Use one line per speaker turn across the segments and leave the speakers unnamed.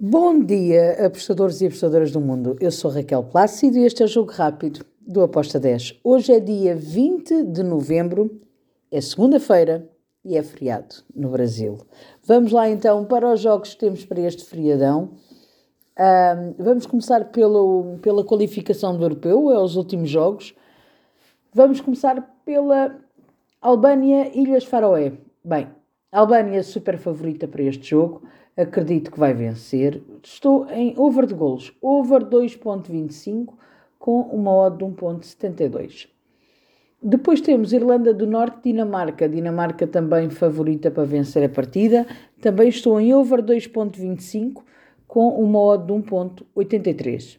Bom dia, apostadores e apostadoras do mundo. Eu sou Raquel Plácido e este é o Jogo Rápido do Aposta 10. Hoje é dia 20 de novembro, é segunda-feira e é feriado no Brasil. Vamos lá então para os jogos que temos para este feriadão. Vamos começar pelo, pela qualificação do europeu, é os últimos jogos. Vamos começar pela Albânia-Ilhas Faroé. Bem, Albânia super favorita para este jogo acredito que vai vencer. Estou em over de golos, over 2.25 com uma odd de 1.72. Depois temos Irlanda do Norte, Dinamarca. Dinamarca também favorita para vencer a partida. Também estou em over 2.25 com uma odd de 1.83.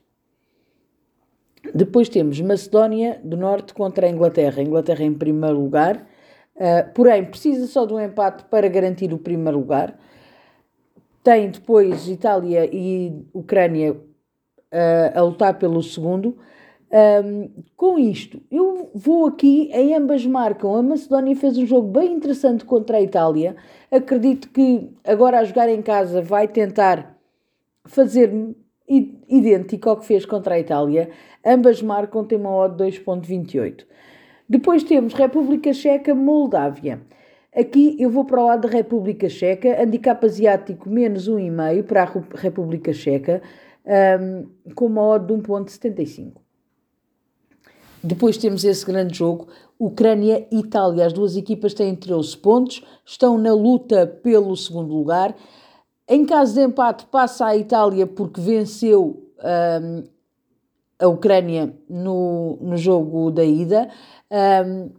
Depois temos Macedónia do Norte contra a Inglaterra. A Inglaterra em primeiro lugar, uh, porém precisa só de um empate para garantir o primeiro lugar. Tem depois Itália e Ucrânia uh, a lutar pelo segundo. Um, com isto, eu vou aqui, em ambas marcam. A Macedónia fez um jogo bem interessante contra a Itália. Acredito que agora a jogar em casa vai tentar fazer idêntico ao que fez contra a Itália. Ambas marcam, tem uma odd 2.28. Depois temos República Checa, Moldávia. Aqui eu vou para o lado da República Checa, handicap asiático menos 1,5 para a República Checa, um, com uma odd de 1,75. Depois temos esse grande jogo, Ucrânia e Itália. As duas equipas têm 13 pontos, estão na luta pelo segundo lugar. Em caso de empate, passa a Itália porque venceu um, a Ucrânia no, no jogo da ida. Um,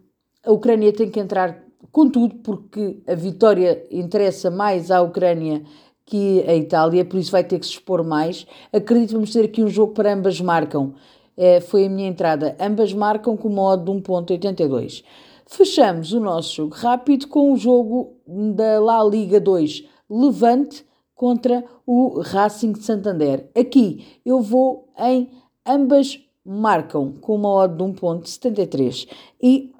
a Ucrânia tem que entrar Contudo, porque a vitória interessa mais à Ucrânia que à Itália, por isso vai ter que se expor mais. Acredito que vamos ter aqui um jogo para ambas marcam. É, foi a minha entrada. Ambas marcam com modo de 1.82. Fechamos o nosso jogo rápido com o jogo da La Liga 2, Levante contra o Racing de Santander. Aqui eu vou em ambas marcam com uma odd de 1.73 e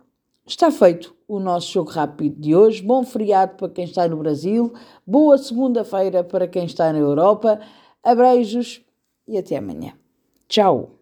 está feito o nosso jogo rápido de hoje. Bom feriado para quem está no Brasil, boa segunda-feira para quem está na Europa. Abreijos e até amanhã. Tchau!